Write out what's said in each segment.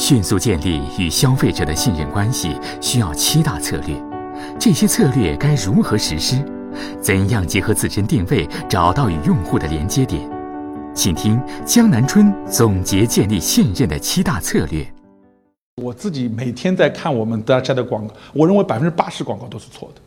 迅速建立与消费者的信任关系需要七大策略，这些策略该如何实施？怎样结合自身定位，找到与用户的连接点？请听江南春总结建立信任的七大策略。我自己每天在看我们大家的广告，我认为百分之八十广告都是错的。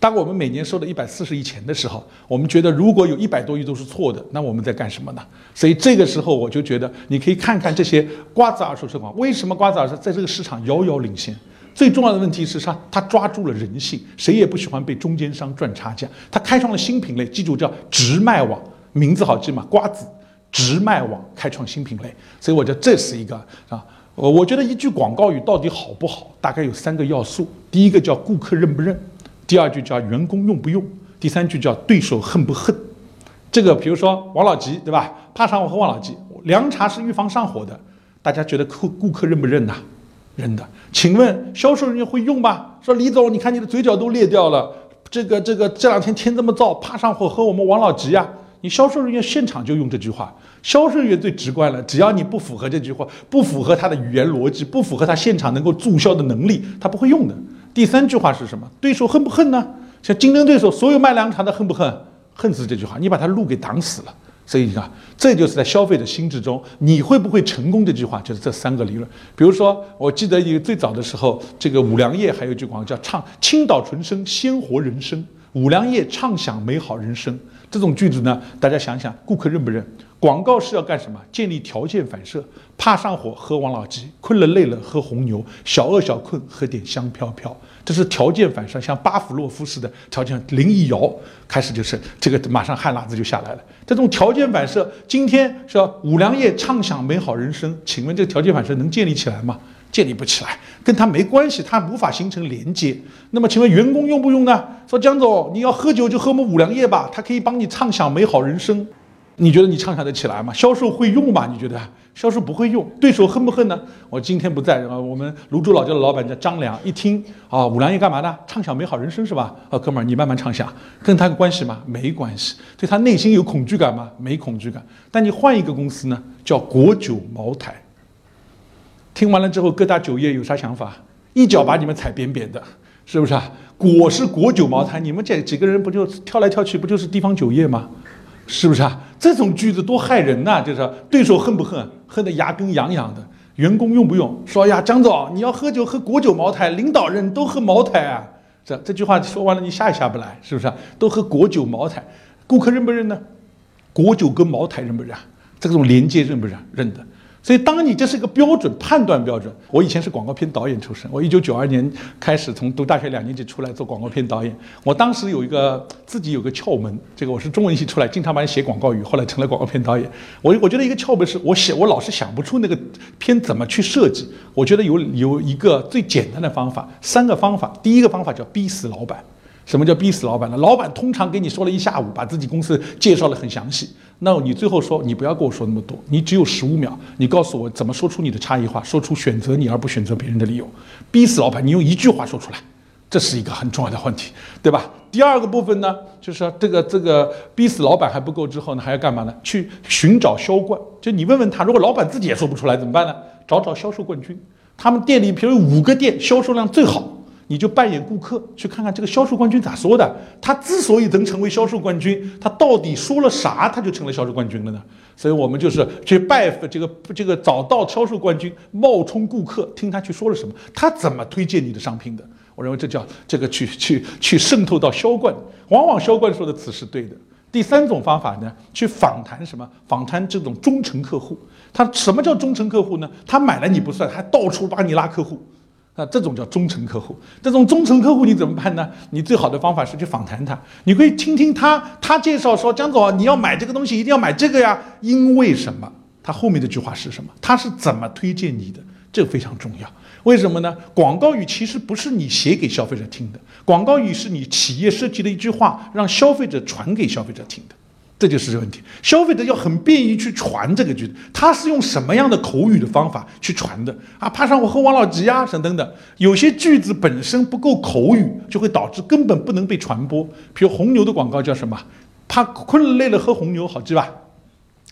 当我们每年收的一百四十亿钱的时候，我们觉得如果有一百多亿都是错的，那我们在干什么呢？所以这个时候我就觉得，你可以看看这些瓜子二手车广告，为什么瓜子二手在这个市场遥遥领先？最重要的问题是啥？它抓住了人性，谁也不喜欢被中间商赚差价。它开创了新品类，记住叫直卖网，名字好记吗？瓜子直卖网开创新品类，所以我觉得这是一个啊，我我觉得一句广告语到底好不好，大概有三个要素，第一个叫顾客认不认。第二句叫员工用不用，第三句叫对手恨不恨。这个比如说王老吉，对吧？怕上火喝王老吉，凉茶是预防上火的，大家觉得客顾客认不认呐？认的。请问销售人员会用吗？说李总，你看你的嘴角都裂掉了，这个这个这两天天这么燥，怕上火喝我们王老吉呀？你销售人员现场就用这句话，销售人员最直观了，只要你不符合这句话，不符合他的语言逻辑，不符合他现场能够注销的能力，他不会用的。第三句话是什么？对手恨不恨呢？像竞争对手，所有卖凉茶的恨不恨？恨死这句话，你把他路给挡死了。所以你看，这就是在消费者心智中，你会不会成功？这句话就是这三个理论。比如说，我记得一个最早的时候，这个五粮液还有一句广告叫“唱青岛纯生，鲜活人生”。五粮液畅享美好人生。这种句子呢，大家想想，顾客认不认？广告是要干什么？建立条件反射。怕上火喝王老吉，困了累了喝红牛，小饿小困喝点香飘飘。这是条件反射，像巴甫洛夫似的条件，铃一摇，开始就是这个，马上汗喇子就下来了。这种条件反射，今天是吧？五粮液畅享美好人生，请问这个条件反射能建立起来吗？建立不起来，跟他没关系，他无法形成连接。那么，请问员工用不用呢？说江总，你要喝酒就喝我们五粮液吧，它可以帮你畅享美好人生。你觉得你畅想得起来吗？销售会用吗？你觉得销售不会用，对手恨不恨呢？我今天不在啊，我们泸州老窖的老板叫张良，一听啊，五粮液干嘛呢？畅想美好人生是吧？啊，哥们儿，你慢慢畅想，跟他有关系吗？没关系。对他内心有恐惧感吗？没恐惧感。但你换一个公司呢？叫国酒茅台。听完了之后，各大酒业有啥想法？一脚把你们踩扁扁的，是不是啊？果是国酒茅台，你们这几个人不就跳来跳去，不就是地方酒业吗？是不是啊？这种句子多害人呐！就是对手恨不恨？恨得牙根痒痒的。员工用不用？说呀，江总，你要喝酒喝国酒茅台，领导人都喝茅台啊。这这句话说完了，你下也下不来，是不是啊？都喝国酒茅台，顾客认不认呢？国酒跟茅台认不认？这种连接认不认？认的。所以，当你这是一个标准判断标准。我以前是广告片导演出身，我一九九二年开始从读大学两年级出来做广告片导演。我当时有一个自己有个窍门，这个我是中文系出来，经常帮人写广告语，后来成了广告片导演。我我觉得一个窍门是我写我老是想不出那个片怎么去设计。我觉得有有一个最简单的方法，三个方法。第一个方法叫逼死老板。什么叫逼死老板呢？老板通常给你说了一下午，把自己公司介绍的很详细。那你最后说，你不要跟我说那么多，你只有十五秒，你告诉我怎么说出你的差异化，说出选择你而不选择别人的理由。逼死老板，你用一句话说出来，这是一个很重要的问题，对吧？第二个部分呢，就是这个这个逼死老板还不够，之后呢还要干嘛呢？去寻找销冠。就你问问他，如果老板自己也说不出来怎么办呢？找找销售冠军，他们店里比如五个店销售量最好。你就扮演顾客，去看看这个销售冠军咋说的。他之所以能成为销售冠军，他到底说了啥，他就成了销售冠军了呢？所以我们就是去拜访这个这个找到销售冠军，冒充顾客，听他去说了什么，他怎么推荐你的商品的？我认为这叫这个去去去渗透到销冠，往往销冠说的词是对的。第三种方法呢，去访谈什么？访谈这种忠诚客户。他什么叫忠诚客户呢？他买了你不算，还到处帮你拉客户。那这种叫忠诚客户，这种忠诚客户你怎么办呢？你最好的方法是去访谈他，你可以听听他，他介绍说江总，你要买这个东西一定要买这个呀，因为什么？他后面这句话是什么？他是怎么推荐你的？这非常重要。为什么呢？广告语其实不是你写给消费者听的，广告语是你企业设计的一句话，让消费者传给消费者听的。这就是这问题，消费者要很便于去传这个句子，他是用什么样的口语的方法去传的啊？怕上我喝王老吉呀啊，等等等，有些句子本身不够口语，就会导致根本不能被传播。比如红牛的广告叫什么？怕困累了喝红牛，好记吧？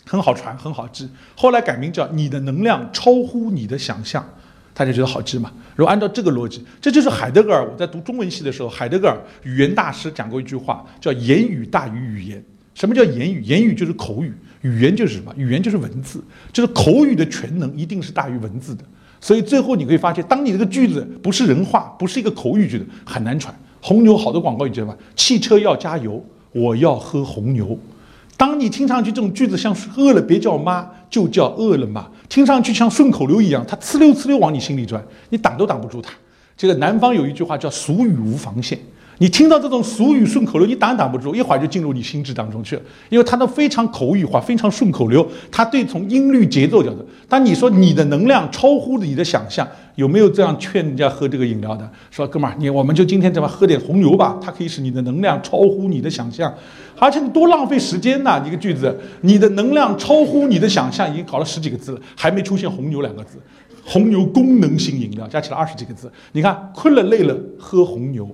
很好传，很好记。后来改名叫你的能量超乎你的想象，大家觉得好记吗？如果按照这个逻辑，这就是海德格尔。我在读中文系的时候，海德格尔语言大师讲过一句话，叫“言语大于语言”。什么叫言语？言语就是口语，语言就是什么？语言就是文字，就是口语的全能一定是大于文字的。所以最后你会发现，当你这个句子不是人话，不是一个口语句子，很难传。红牛好多广告你知道吗？汽车要加油，我要喝红牛。当你听上去这种句子像饿了别叫妈，就叫饿了嘛，听上去像顺口溜一样，它呲溜呲溜往你心里钻，你挡都挡不住它。这个南方有一句话叫“俗语无防线”。你听到这种俗语顺口溜，你挡也挡不住，一会儿就进入你心智当中去了，因为它都非常口语化，非常顺口溜。它对从音律节奏角度，当你说你的能量超乎你的想象，有没有这样劝人家喝这个饮料的？说哥们儿，你我们就今天这么喝点红牛吧，它可以使你的能量超乎你的想象，而且你多浪费时间呐！一个句子，你的能量超乎你的想象，已经搞了十几个字了，还没出现红牛两个字。红牛功能性饮料加起来二十几个字，你看困了累了喝红牛。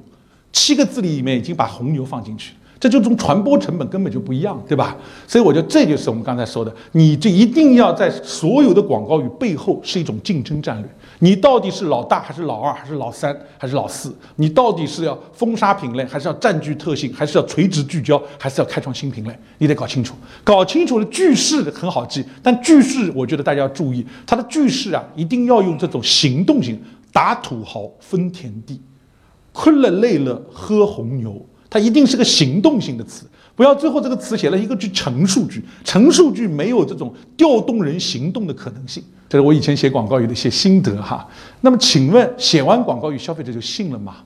七个字里面已经把红牛放进去，这就从传播成本根本就不一样，对吧？所以我觉得这就是我们刚才说的，你这一定要在所有的广告语背后是一种竞争战略。你到底是老大还是老二还是老三还是老四？你到底是要封杀品类还是要占据特性，还是要垂直聚焦，还是要开创新品类？你得搞清楚。搞清楚了句式很好记，但句式我觉得大家要注意，它的句式啊一定要用这种行动型，打土豪分田地。困了累了喝红牛，它一定是个行动性的词，不要最后这个词写了一个句陈述句，陈述句没有这种调动人行动的可能性。这是我以前写广告语的一些心得哈。那么请问，写完广告语，消费者就信了吗？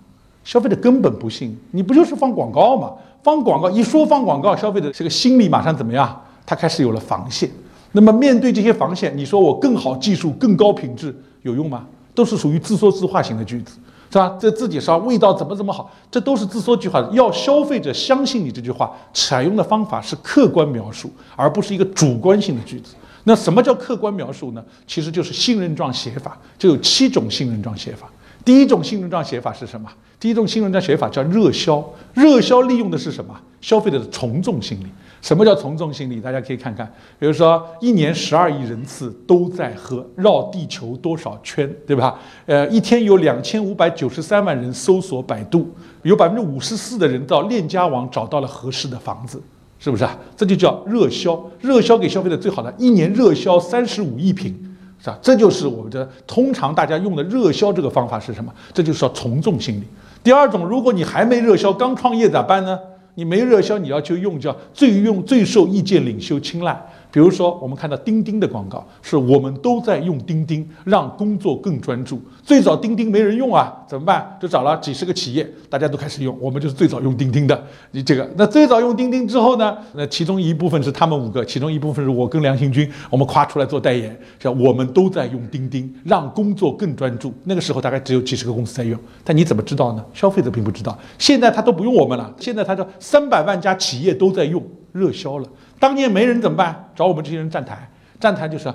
消费者根本不信，你不就是放广告吗？放广告一说放广告，消费者这个心理马上怎么样？他开始有了防线。那么面对这些防线，你说我更好技术、更高品质有用吗？都是属于自说自话型的句子。是吧？这自己说味道怎么怎么好，这都是自说句话。要消费者相信你这句话，采用的方法是客观描述，而不是一个主观性的句子。那什么叫客观描述呢？其实就是信任状写法，就有七种信任状写法。第一种信任状写法是什么？第一种信任状写法叫热销。热销利用的是什么？消费者的从众心理。什么叫从众心理？大家可以看看，比如说一年十二亿人次都在喝，绕地球多少圈，对吧？呃，一天有两千五百九十三万人搜索百度，有百分之五十四的人到链家网找到了合适的房子，是不是啊？这就叫热销，热销给消费者最好的，一年热销三十五亿瓶，是吧？这就是我们的通常大家用的热销这个方法是什么？这就是要从众心理。第二种，如果你还没热销，刚创业咋办呢？你没热销，你要去用叫最用最受意见领袖青睐。比如说，我们看到钉钉的广告，是我们都在用钉钉，让工作更专注。最早钉钉没人用啊，怎么办？就找了几十个企业，大家都开始用，我们就是最早用钉钉的。你这个，那最早用钉钉之后呢？那其中一部分是他们五个，其中一部分是我跟梁行军，我们夸出来做代言，叫我们都在用钉钉，让工作更专注。那个时候大概只有几十个公司在用，但你怎么知道呢？消费者并不知道。现在他都不用我们了，现在他说三百万家企业都在用，热销了。当年没人怎么办？找我们这些人站台，站台就是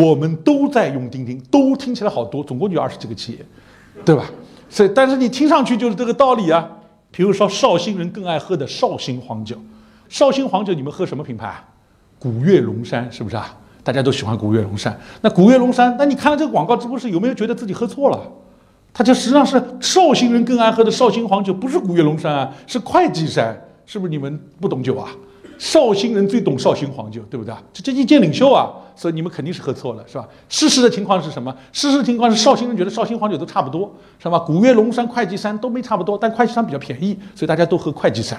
我们都在用钉钉，都听起来好多，总共就二十几个企业，对吧？所以，但是你听上去就是这个道理啊。比如说，绍兴人更爱喝的绍兴黄酒，绍兴黄酒你们喝什么品牌？古越龙山是不是啊？大家都喜欢古越龙山。那古越龙山，那你看了这个广告直播室，有没有觉得自己喝错了？它就实际上是绍兴人更爱喝的绍兴黄酒，不是古越龙山啊，是会稽山，是不是？你们不懂酒啊？绍兴人最懂绍兴黄酒，对不对？这这意见领袖啊，所以你们肯定是喝错了，是吧？事实的情况是什么？事实情况是绍兴人觉得绍兴黄酒都差不多，是吧？古越龙山、会稽山都没差不多，但会稽山比较便宜，所以大家都喝会稽山，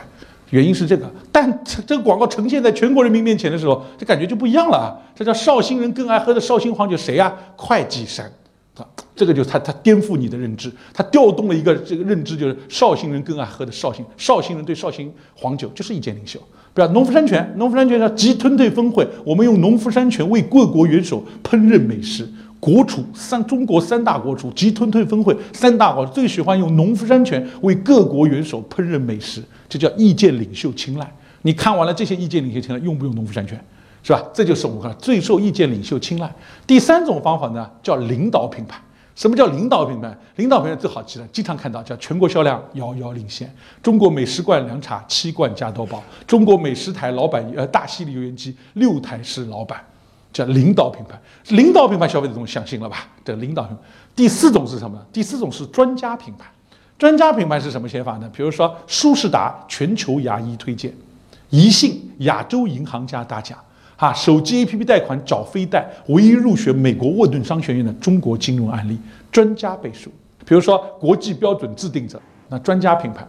原因是这个。但这个广告呈现在全国人民面前的时候，这感觉就不一样了啊！这叫绍兴人更爱喝的绍兴黄酒，谁呀？会稽山。这个就是他，他颠覆你的认知，他调动了一个这个认知，就是绍兴人更爱喝的绍兴，绍兴人对绍兴黄酒就是意见领袖。比如农夫山泉，农夫山泉叫集吞退峰会，我们用农夫山泉为各国元首烹饪美食。国厨三，中国三大国厨集吞退峰会三大国最喜欢用农夫山泉为各国元首烹饪美食，这叫意见领袖青睐。你看完了这些意见领袖青睐，用不用农夫山泉？是吧？这就是我们看最受意见领袖青睐。第三种方法呢，叫领导品牌。什么叫领导品牌？领导品牌最好记了，经常看到叫全国销量遥遥领先，中国美食罐凉茶七罐加多宝，中国美食台老板呃大吸力油烟机六台是老板。叫领导品牌。领导品牌消费者都相信了吧？这领导品牌。第四种是什么？第四种是专家品牌。专家品牌是什么写法呢？比如说舒适达全球牙医推荐，宜信亚洲银行家大奖，啊，手机 APP 贷款找飞贷，唯一入选美国沃顿商学院的中国金融案例，专家背书。比如说国际标准制定者，那专家品牌。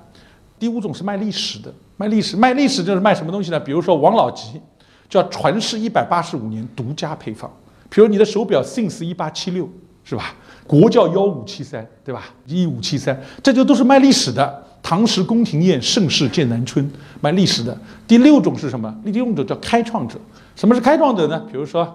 第五种是卖历史的，卖历史，卖历史就是卖什么东西呢？比如说王老吉，叫传世一百八十五年独家配方。比如你的手表 Since 一八七六，是吧？国窖幺五七三，对吧？一五七三，这就都是卖历史的。唐时宫廷宴，盛世剑南春，卖历史的。第六种是什么？第六种叫开创者。什么是开创者呢？比如说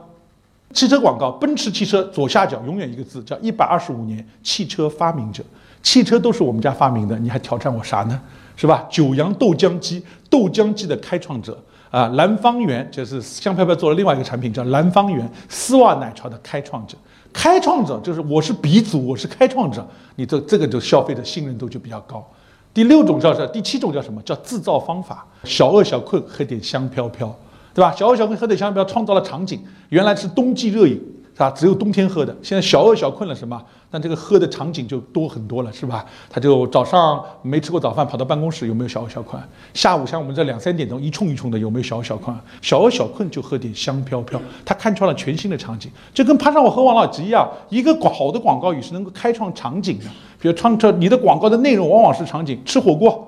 汽车广告，奔驰汽车左下角永远一个字，叫一百二十五年汽车发明者。汽车都是我们家发明的，你还挑战我啥呢？是吧？九阳豆浆机，豆浆机的开创者啊，蓝方圆就是香飘飘做了另外一个产品，叫蓝方圆丝袜奶茶的开创者。开创者就是我是鼻祖，我是开创者，你这这个就消费者信任度就比较高。第六种叫什么？第七种叫什么？叫制造方法。小饿小困喝点香飘飘，对吧？小饿小困喝点香飘飘，创造了场景，原来是冬季热饮。是吧，只有冬天喝的。现在小饿小困了，什么？但这个喝的场景就多很多了，是吧？他就早上没吃过早饭，跑到办公室，有没有小小困？下午像我们这两三点钟一冲一冲的，有没有小小困？小小困就喝点香飘飘，他看穿了全新的场景，就跟爬上我喝王老吉一样。一个广好的广告语是能够开创场景的，比如创这你的广告的内容往往是场景，吃火锅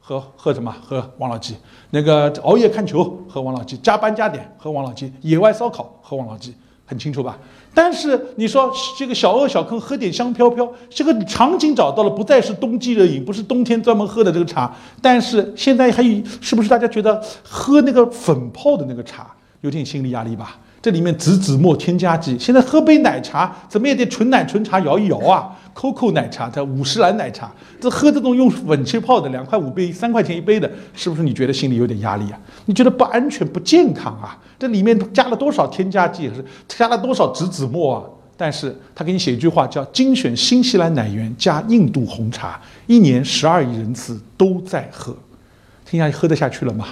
喝喝什么？喝王老吉。那个熬夜看球喝王老吉，加班加点喝王老吉，野外烧烤喝王老吉。很清楚吧？但是你说这个小饿小坑喝点香飘飘，这个场景找到了，不再是冬季热饮，不是冬天专门喝的这个茶。但是现在还有，是不是大家觉得喝那个粉泡的那个茶有点心理压力吧？这里面紫紫墨添加剂，现在喝杯奶茶怎么也得纯奶纯茶摇一摇啊？COCO 奶茶，它五十兰奶茶，这喝这种用粉气泡的，两块五杯，三块钱一杯的，是不是你觉得心里有点压力啊？你觉得不安全不健康啊？这里面加了多少添加剂，是加了多少植脂末啊？但是他给你写一句话，叫精选新西兰奶源加印度红茶，一年十二亿人次都在喝，听下去喝得下去了吗？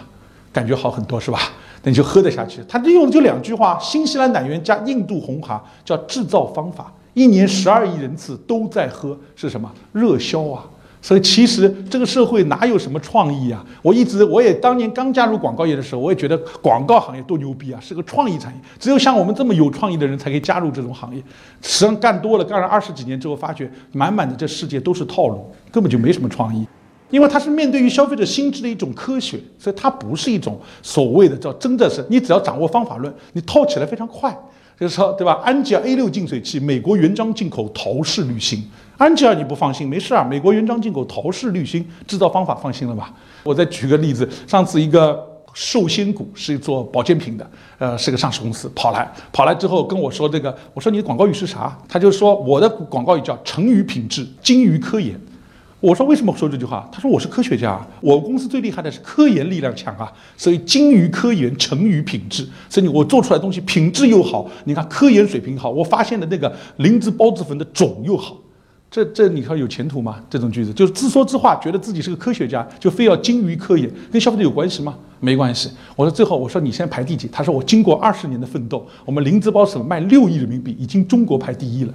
感觉好很多是吧？那你就喝得下去。他利用的就两句话：新西兰奶源加印度红茶，叫制造方法。一年十二亿人次都在喝，是什么热销啊？所以其实这个社会哪有什么创意啊？我一直我也当年刚加入广告业的时候，我也觉得广告行业多牛逼啊，是个创意产业。只有像我们这么有创意的人才可以加入这种行业。实际上干多了，干了二十几年之后，发觉满满的这世界都是套路，根本就没什么创意。因为它是面对于消费者心智的一种科学，所以它不是一种所谓的叫真的是你只要掌握方法论，你套起来非常快。就是说，对吧？安吉尔 A 六净水器，美国原装进口，陶氏滤芯。安吉尔你不放心，没事啊，美国原装进口，陶氏滤芯，制造方法放心了吧？我再举个例子，上次一个寿仙谷是做保健品的，呃，是个上市公司，跑来跑来之后跟我说这个，我说你的广告语是啥？他就说我的广告语叫成于品质，精于科研。我说为什么说这句话？他说我是科学家，我公司最厉害的是科研力量强啊，所以精于科研，成于品质。所以我做出来东西品质又好，你看科研水平好，我发现的那个灵芝孢子粉的种又好，这这你说有前途吗？这种句子就是自说自话，觉得自己是个科学家，就非要精于科研，跟消费者有关系吗？没关系。我说最后我说你现在排第几？他说我经过二十年的奋斗，我们灵芝孢子粉卖六亿人民币，已经中国排第一了。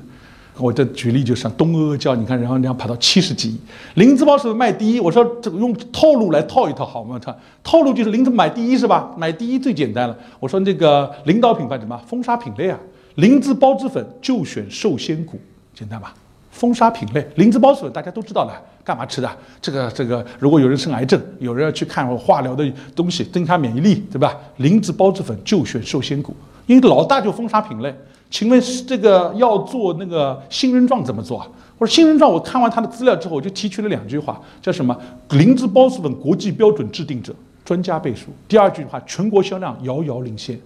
我这举例就像东阿阿胶，你看，然后然后跑到七十几亿，灵芝孢是卖第一。我说这个用套路来套一套好吗？他套路就是灵芝买第一是吧？买第一最简单了。我说那个领导品牌什么？封杀品类啊，灵芝孢子粉就选寿仙谷，简单吧？封杀品类，灵芝孢子粉大家都知道了，干嘛吃的？这个这个，如果有人生癌症，有人要去看化疗的东西，增加免疫力，对吧？灵芝孢子粉就选寿仙谷，因为老大就封杀品类。请问这个要做那个新人状怎么做啊？我说新人状，我看完他的资料之后，我就提取了两句话，叫什么？灵芝孢子粉国际标准制定者，专家背书。第二句话，全国销量遥遥领先，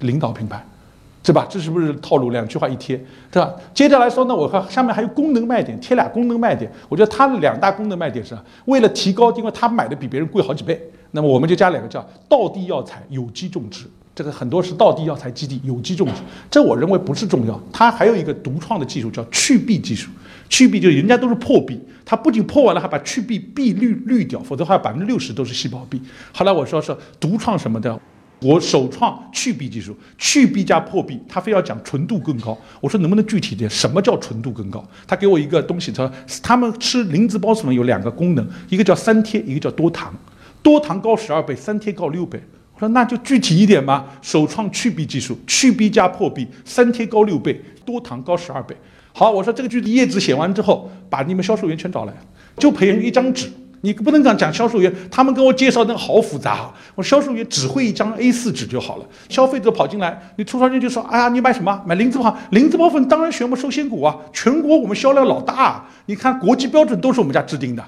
领导品牌，对吧？这是不是套路？两句话一贴，对吧？接着来说呢，我看下面还有功能卖点，贴俩功能卖点。我觉得它的两大功能卖点是，为了提高，因为它买的比别人贵好几倍，那么我们就加两个叫道地药材有机种植。这个很多是道地药材基地有机种植，这我认为不是重要。它还有一个独创的技术叫去壁技术，去壁就是人家都是破壁，它不仅破完了还把去壁壁滤滤掉，否则的话百分之六十都是细胞壁。后来我说说独创什么的，我首创去壁技术，去壁加破壁，他非要讲纯度更高。我说能不能具体点？什么叫纯度更高？他给我一个东西，他说他们吃灵芝孢子粉有两个功能，一个叫三贴，一个叫多糖。多糖高十二倍，三贴高六倍。我说那就具体一点嘛。首创去壁技术，去壁加破壁，三贴高六倍，多糖高十二倍。好，我说这个句子叶子写完之后，把你们销售员全找来，就培养一张纸。你不能讲讲销售员，他们跟我介绍那个好复杂。我销售员只会一张 A4 纸就好了。消费者跑进来，你促销员就说：“哎呀，你买什么？买灵芝孢，灵芝孢粉当然选我们寿仙谷啊，全国我们销量老大。啊你看国际标准都是我们家制定的。”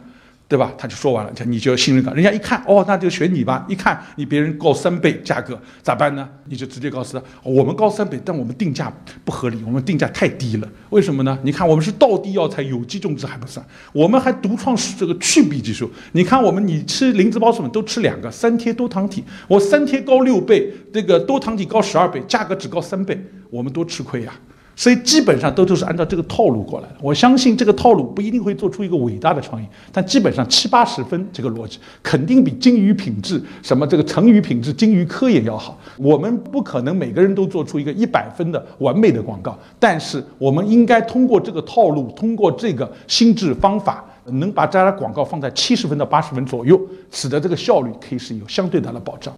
对吧？他就说完了，你就要信任他。人家一看，哦，那就选你吧。一看你别人高三倍价格，咋办呢？你就直接告诉他，我们高三倍，但我们定价不合理，我们定价太低了。为什么呢？你看我们是道地药材，有机种植还不算，我们还独创这个去壁技术。你看我们，你吃灵芝孢子粉都吃两个三贴多糖体，我三贴高六倍，这个多糖体高十二倍，价格只高三倍，我们多吃亏呀。所以基本上都都是按照这个套路过来的。我相信这个套路不一定会做出一个伟大的创意，但基本上七八十分这个逻辑肯定比精于品质、什么这个成于品质、精于科研要好。我们不可能每个人都做出一个一百分的完美的广告，但是我们应该通过这个套路，通过这个心智方法，能把这家广告放在七十分到八十分左右，使得这个效率可以是有相对大的保障。